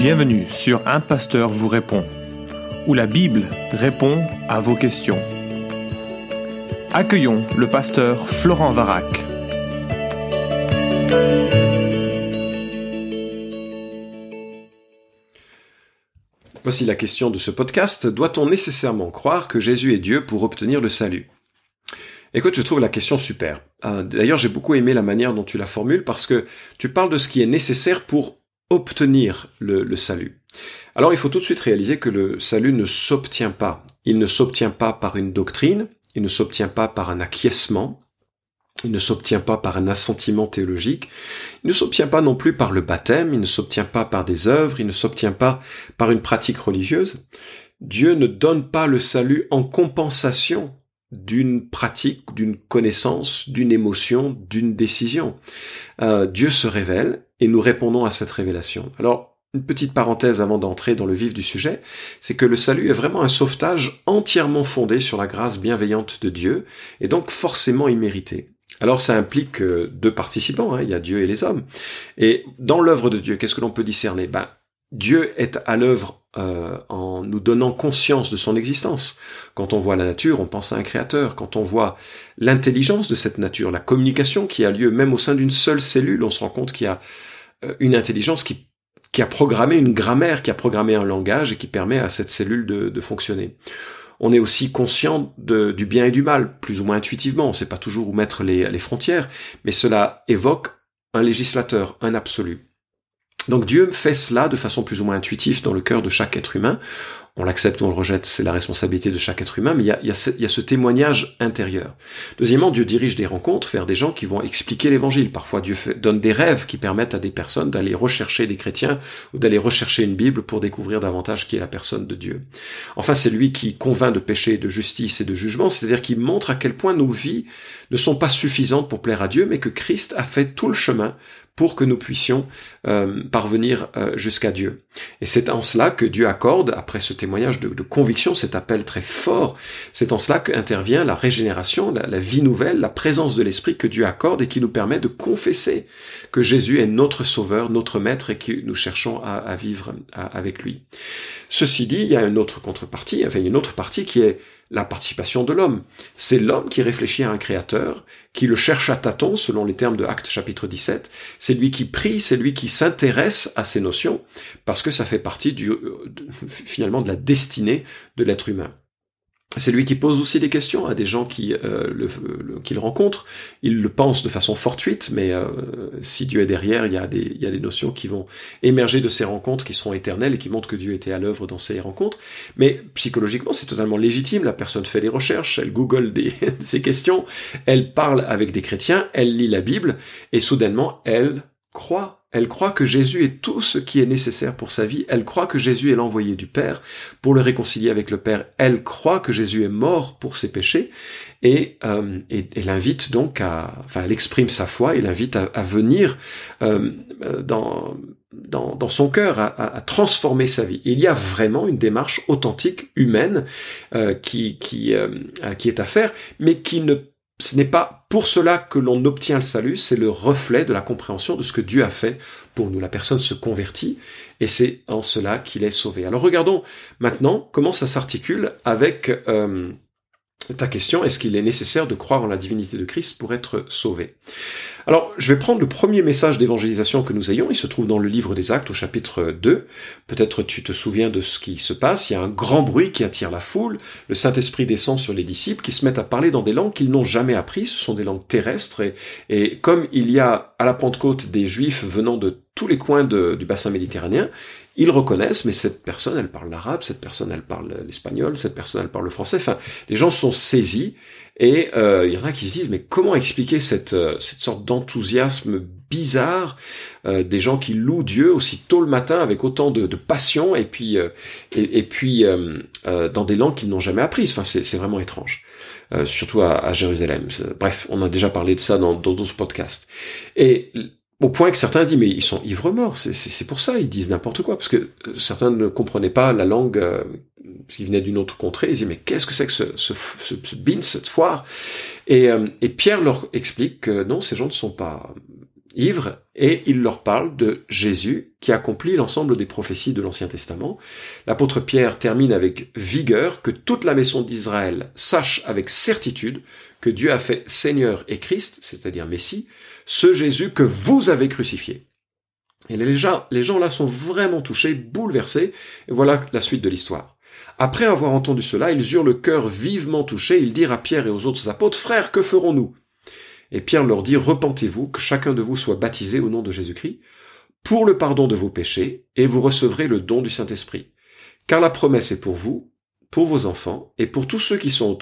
Bienvenue sur Un Pasteur vous répond, où la Bible répond à vos questions. Accueillons le pasteur Florent Varac. Voici la question de ce podcast. Doit-on nécessairement croire que Jésus est Dieu pour obtenir le salut? Écoute, je trouve la question super. Euh, d'ailleurs, j'ai beaucoup aimé la manière dont tu la formules parce que tu parles de ce qui est nécessaire pour obtenir le, salut. Alors, il faut tout de suite réaliser que le salut ne s'obtient pas. Il ne s'obtient pas par une doctrine, il ne s'obtient pas par un acquiescement, il ne s'obtient pas par un assentiment théologique, il ne s'obtient pas non plus par le baptême, il ne s'obtient pas par des œuvres, il ne s'obtient pas par une pratique religieuse. Dieu ne donne pas le salut en compensation d'une pratique, d'une connaissance, d'une émotion, d'une décision. Euh, Dieu se révèle et nous répondons à cette révélation. Alors, une petite parenthèse avant d'entrer dans le vif du sujet, c'est que le salut est vraiment un sauvetage entièrement fondé sur la grâce bienveillante de Dieu et donc forcément immérité. Alors ça implique euh, deux participants, hein, il y a Dieu et les hommes. Et dans l'œuvre de Dieu, qu'est-ce que l'on peut discerner? Ben, Dieu est à l'œuvre euh, en nous donnant conscience de son existence. Quand on voit la nature, on pense à un créateur. Quand on voit l'intelligence de cette nature, la communication qui a lieu même au sein d'une seule cellule, on se rend compte qu'il y a euh, une intelligence qui, qui a programmé une grammaire, qui a programmé un langage et qui permet à cette cellule de, de fonctionner. On est aussi conscient de, du bien et du mal, plus ou moins intuitivement. On ne sait pas toujours où mettre les, les frontières, mais cela évoque un législateur, un absolu. Donc Dieu fait cela de façon plus ou moins intuitive dans le cœur de chaque être humain. On l'accepte ou on le rejette, c'est la responsabilité de chaque être humain, mais il y, a, ce, témoignage intérieur. Deuxièmement, Dieu dirige des rencontres vers des gens qui vont expliquer l'évangile. Parfois, Dieu donne des rêves qui permettent à des personnes d'aller rechercher des chrétiens ou d'aller rechercher une Bible pour découvrir davantage qui est la personne de Dieu. Enfin, c'est lui qui convainc de péché, de justice et de jugement, c'est-à-dire qui montre à quel point nos vies ne sont pas suffisantes pour plaire à Dieu, mais que Christ a fait tout le chemin pour que nous puissions euh, parvenir euh, jusqu'à Dieu. Et c'est en cela que Dieu accorde, après ce témoignage de, de conviction, cet appel très fort, c'est en cela qu'intervient la régénération, la, vie nouvelle, la présence de l'Esprit que Dieu accorde et qui nous permet de confesser que Jésus est notre Sauveur, notre Maître et que nous cherchons à, vivre avec lui. Ceci dit, il y a une autre contrepartie, enfin une autre partie qui est la participation de l'homme. C'est l'homme qui réfléchit à un créateur, qui le cherche à tâtons, selon les termes de Acte chapitre 17. C'est lui qui prie, c'est lui qui s'intéresse à ces notions, parce que ça fait partie du, finalement de la destinée de l'être humain. C'est lui qui pose aussi des questions à des gens qui euh. Il le pense de façon fortuite, mais euh, si Dieu est derrière, il y, a des, notions qui vont émerger de ces rencontres qui seront éternelles et qui montrent que Dieu était à l'œuvre dans ces rencontres. Mais psychologiquement, c'est totalement légitime. La personne fait des recherches, elle google des, questions, elle parle avec des chrétiens, elle lit la Bible, et soudainement, elle croit elle croit que Jésus est tout ce qui est nécessaire pour sa vie. Elle croit que Jésus est l'envoyé du Père pour le réconcilier avec le Père. Elle croit que Jésus est mort pour ses péchés et, euh, et, donc à, enfin, elle exprime sa foi et l'invite à, venir euh, dans, dans, dans, son cœur, à, à, transformer sa vie. il y a vraiment une démarche authentique, humaine, euh, qui, qui, euh, qui est à faire, mais qui ne ce n'est pas pour cela que l'on obtient le salut, c'est le reflet de la compréhension de ce que Dieu a fait pour nous. La personne se convertit et c'est en cela qu'il est sauvé. Alors regardons maintenant comment ça s'articule avec euh, ta question, est-ce qu'il est nécessaire de croire en la divinité de Christ pour être sauvé? Alors, je vais prendre le premier message d'évangélisation que nous ayons, il se trouve dans le livre des Actes au chapitre 2. Peut-être tu te souviens de ce qui se passe, il y a un grand bruit qui attire la foule, le Saint-Esprit descend sur les disciples qui se mettent à parler dans des langues qu'ils n'ont jamais apprises, ce sont des langues terrestres, et, comme il y a à la Pentecôte des Juifs venant de tous les coins du bassin méditerranéen, ils reconnaissent, mais cette personne, elle parle l'arabe, cette personne, elle parle l'espagnol, cette personne, elle parle le français. Enfin, les gens sont saisis et euh, il y en a qui se disent, mais comment expliquer cette, euh, cette sorte d'enthousiasme bizarre euh, des gens qui louent Dieu aussi tôt le matin avec autant de, de passion et puis, euh, et, puis euh, dans des langues qu'ils n'ont jamais apprises. Enfin, c'est vraiment étrange. surtout à, à Jérusalem. Bref, on a déjà parlé de ça dans d'autres podcasts. Et au point que certains disent mais ils sont ivres morts, c'est pour ça, ils disent n'importe quoi, parce que euh, certains ne comprenaient pas la langue euh, qui venait d'une autre contrée, ils disaient mais qu'est-ce que c'est que ce, ce, ce, ce bean, cette foire? Et, euh, et, Pierre leur explique que non, ces gens ne sont pas ivres, et il leur parle de Jésus qui accomplit l'ensemble des prophéties de l'Ancien Testament. L'apôtre Pierre termine avec vigueur que toute la maison d'Israël sache avec certitude que Dieu a fait Seigneur et Christ, c'est-à-dire Messie, ce Jésus que vous avez crucifié. Et les gens, les gens là sont vraiment touchés, bouleversés, et voilà la suite de l'histoire. Après avoir entendu cela, ils eurent le cœur vivement touché, ils dirent à Pierre et aux autres apôtres, Frères, que ferons-nous? Et Pierre leur dit, Repentez-vous, que chacun de vous soit baptisé au nom de Jésus-Christ, pour le pardon de vos péchés, et vous recevrez le don du Saint-Esprit. Car la promesse est pour vous, pour vos enfants, et pour tous ceux qui sont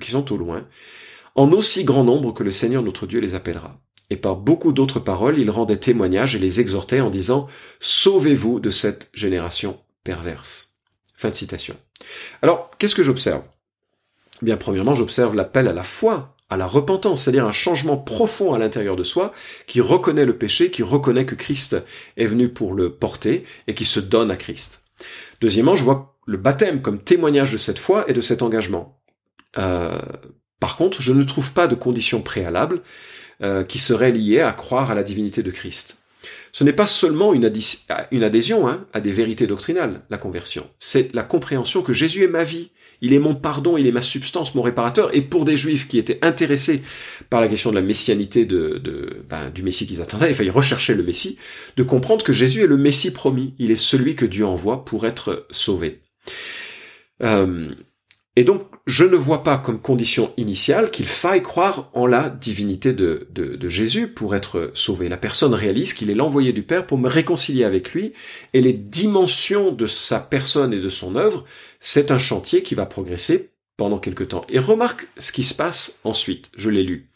qui sont au loin, en aussi grand nombre que le Seigneur notre Dieu les appellera. Et par beaucoup d'autres paroles, il rendait témoignage et les exhortait en disant, Sauvez-vous de cette génération perverse. Fin de citation. Alors, qu'est-ce que j'observe? Eh Bien, premièrement, j'observe l'appel à la foi, à la repentance, c'est-à-dire un changement profond à l'intérieur de soi, qui reconnaît le péché, qui reconnaît que Christ est venu pour le porter et qui se donne à Christ. Deuxièmement, je vois le baptême comme témoignage de cette foi et de cet engagement. Euh, par contre, je ne trouve pas de conditions préalables euh, qui seraient liées à croire à la divinité de Christ. Ce n'est pas seulement une, adhésion hein, à des vérités doctrinales, la conversion. C'est la compréhension que Jésus est ma vie, il est mon pardon, il est ma substance, mon réparateur. Et pour des juifs qui étaient intéressés par la question de la messianité de, ben, du Messie qu'ils attendaient, il fallait rechercher le Messie, de comprendre que Jésus est le Messie promis. Il est celui que Dieu envoie pour être sauvé. Euh, et donc, je ne vois pas comme condition initiale qu'il faille croire en la divinité de, Jésus pour être sauvé. La personne réalise qu'il est l'envoyé du Père pour me réconcilier avec lui, et les dimensions de sa personne et de son œuvre, c'est un chantier qui va progresser pendant quelque temps. Et remarque ce qui se passe ensuite, je l'ai lu.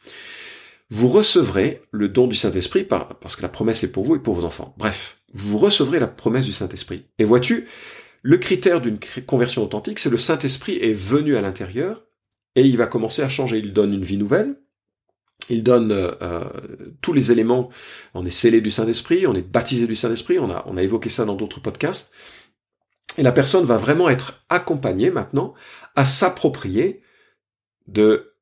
Vous recevrez le don du Saint-Esprit parce que la promesse est pour vous et pour vos enfants. Bref, vous recevrez la promesse du Saint-Esprit. Et vois-tu, le critère d'une conversion authentique, c'est le Saint-Esprit est venu à l'intérieur et il va commencer à changer. Il donne une vie nouvelle, il donne euh, euh, tous les éléments. On est scellé du Saint-Esprit, on est baptisé du Saint-Esprit, on a, évoqué ça dans d'autres podcasts. Et la personne va vraiment être accompagnée maintenant à s'approprier de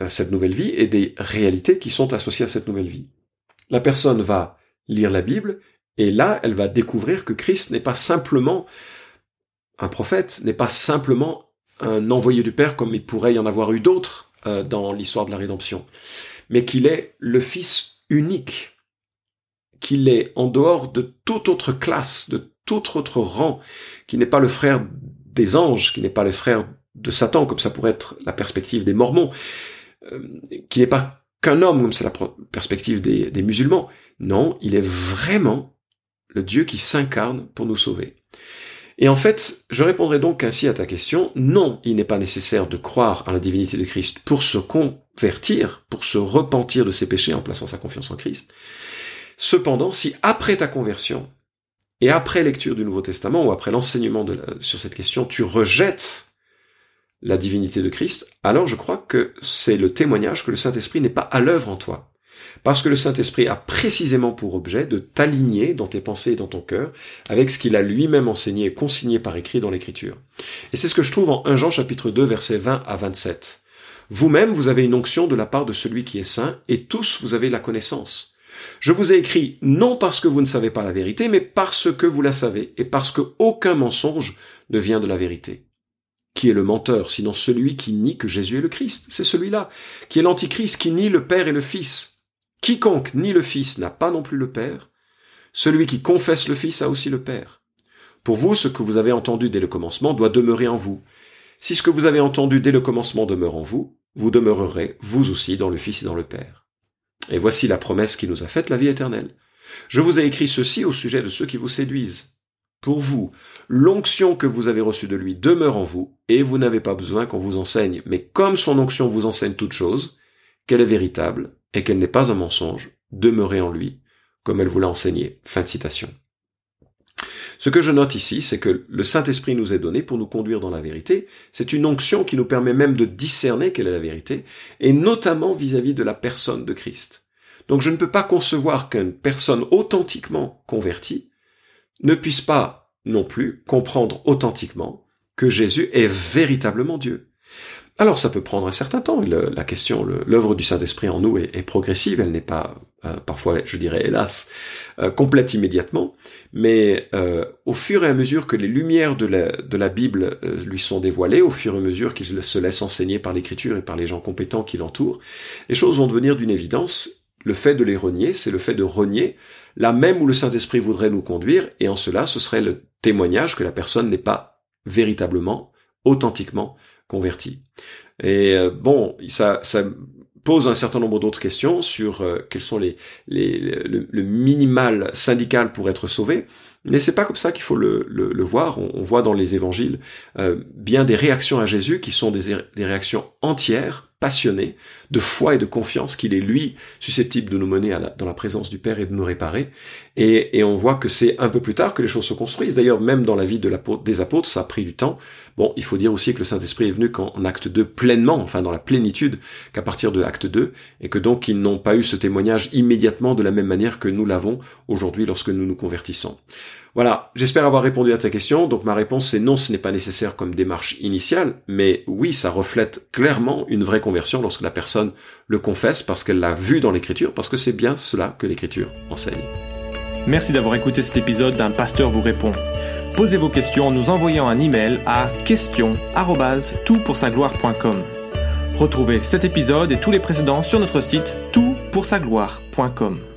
euh, cette nouvelle vie et des réalités qui sont associées à cette nouvelle vie. La personne va lire la Bible et là, elle va découvrir que Christ n'est pas simplement un prophète n'est pas simplement un envoyé du Père comme il pourrait y en avoir eu d'autres euh, dans l'histoire de la rédemption, mais qu'il est le Fils unique, qu'il est en dehors de toute autre classe, de tout autre rang, qui n'est pas le frère des anges, qui n'est pas le frère de Satan, comme ça pourrait être la perspective des Mormons, euh, qui n'est pas qu'un homme, comme c'est la perspective des, des musulmans. Non, il est vraiment le Dieu qui s'incarne pour nous sauver. Et en fait, je répondrai donc ainsi à ta question, non, il n'est pas nécessaire de croire à la divinité de Christ pour se convertir, pour se repentir de ses péchés en plaçant sa confiance en Christ. Cependant, si après ta conversion, et après lecture du Nouveau Testament, ou après l'enseignement sur cette question, tu rejettes la divinité de Christ, alors je crois que c'est le témoignage que le Saint-Esprit n'est pas à l'œuvre en toi. Parce que le Saint-Esprit a précisément pour objet de t'aligner dans tes pensées et dans ton cœur avec ce qu'il a lui-même enseigné et consigné par écrit dans l'Écriture. Et c'est ce que je trouve en 1 Jean chapitre 2 versets 20 à 27. Vous-même, vous avez une onction de la part de celui qui est saint, et tous vous avez la connaissance. Je vous ai écrit non parce que vous ne savez pas la vérité, mais parce que vous la savez, et parce que aucun mensonge ne vient de la vérité. Qui est le menteur, sinon celui qui nie que Jésus est le Christ? C'est celui-là, qui est l'Antichrist, qui nie le Père et le Fils. Quiconque nie le Fils n'a pas non plus le Père. Celui qui confesse le Fils a aussi le Père. Pour vous, ce que vous avez entendu dès le commencement doit demeurer en vous. Si ce que vous avez entendu dès le commencement demeure en vous, vous demeurerez, vous aussi, dans le Fils et dans le Père. Et voici la promesse qui nous a faite la vie éternelle. Je vous ai écrit ceci au sujet de ceux qui vous séduisent. Pour vous, l'onction que vous avez reçue de lui demeure en vous, et vous n'avez pas besoin qu'on vous enseigne. Mais comme son onction vous enseigne toute chose, qu'elle est véritable, et qu'elle n'est pas un mensonge, demeurez en lui, comme elle vous l'a enseigné. Fin de citation. Ce que je note ici, c'est que le Saint-Esprit nous est donné pour nous conduire dans la vérité. C'est une onction qui nous permet même de discerner quelle est la vérité, et notamment vis-à-vis de la personne de Christ. Donc je ne peux pas concevoir qu'une personne authentiquement convertie ne puisse pas non plus comprendre authentiquement que Jésus est véritablement Dieu. Alors ça peut prendre un certain temps. la question, l'œuvre du Saint-Esprit en nous est, progressive. Elle n'est pas euh, parfois, je dirais hélas, euh, complète immédiatement. Mais euh, au fur et à mesure que les lumières de la, de la Bible lui sont dévoilées, au fur et à mesure qu'il se laisse enseigner par l'Écriture et par les gens compétents qui l'entourent, les choses vont devenir d'une évidence. Le fait de les renier, c'est le fait de renier là même où le Saint-Esprit voudrait nous conduire, et en cela, ce serait le témoignage que la personne n'est pas véritablement, authentiquement converti. Et euh, bon, ça, ça pose un certain nombre d'autres questions sur euh, quels sont les, les le, minimal syndical pour être sauvé. Mais c'est pas comme ça qu'il faut le, le, voir. On, voit dans les évangiles euh, bien des réactions à Jésus qui sont des, des réactions entières, passionné de foi et de confiance qu'il est lui susceptible de nous mener dans la présence du Père et de nous réparer. Et, on voit que c'est un peu plus tard que les choses se construisent. D'ailleurs, même dans la vie de des apôtres, ça a pris du temps. Bon, il faut dire aussi que le Saint-Esprit est venu qu'en acte 2 pleinement, enfin dans la plénitude, qu'à partir de acte 2, et que donc ils n'ont pas eu ce témoignage immédiatement de la même manière que nous l'avons aujourd'hui lorsque nous nous convertissons. Voilà, j'espère avoir répondu à ta question. Donc ma réponse c'est non, ce n'est pas nécessaire comme démarche initiale, mais oui, ça reflète clairement une vraie conversion lorsque la personne le confesse parce qu'elle l'a vu dans l'écriture, parce que c'est bien cela que l'écriture enseigne. Merci d'avoir écouté cet épisode d'un pasteur vous répond. Posez vos questions en nous envoyant un email à question@toutpoursagloire.com. Retrouvez cet épisode et tous les précédents sur notre site toutpoursagloire.com.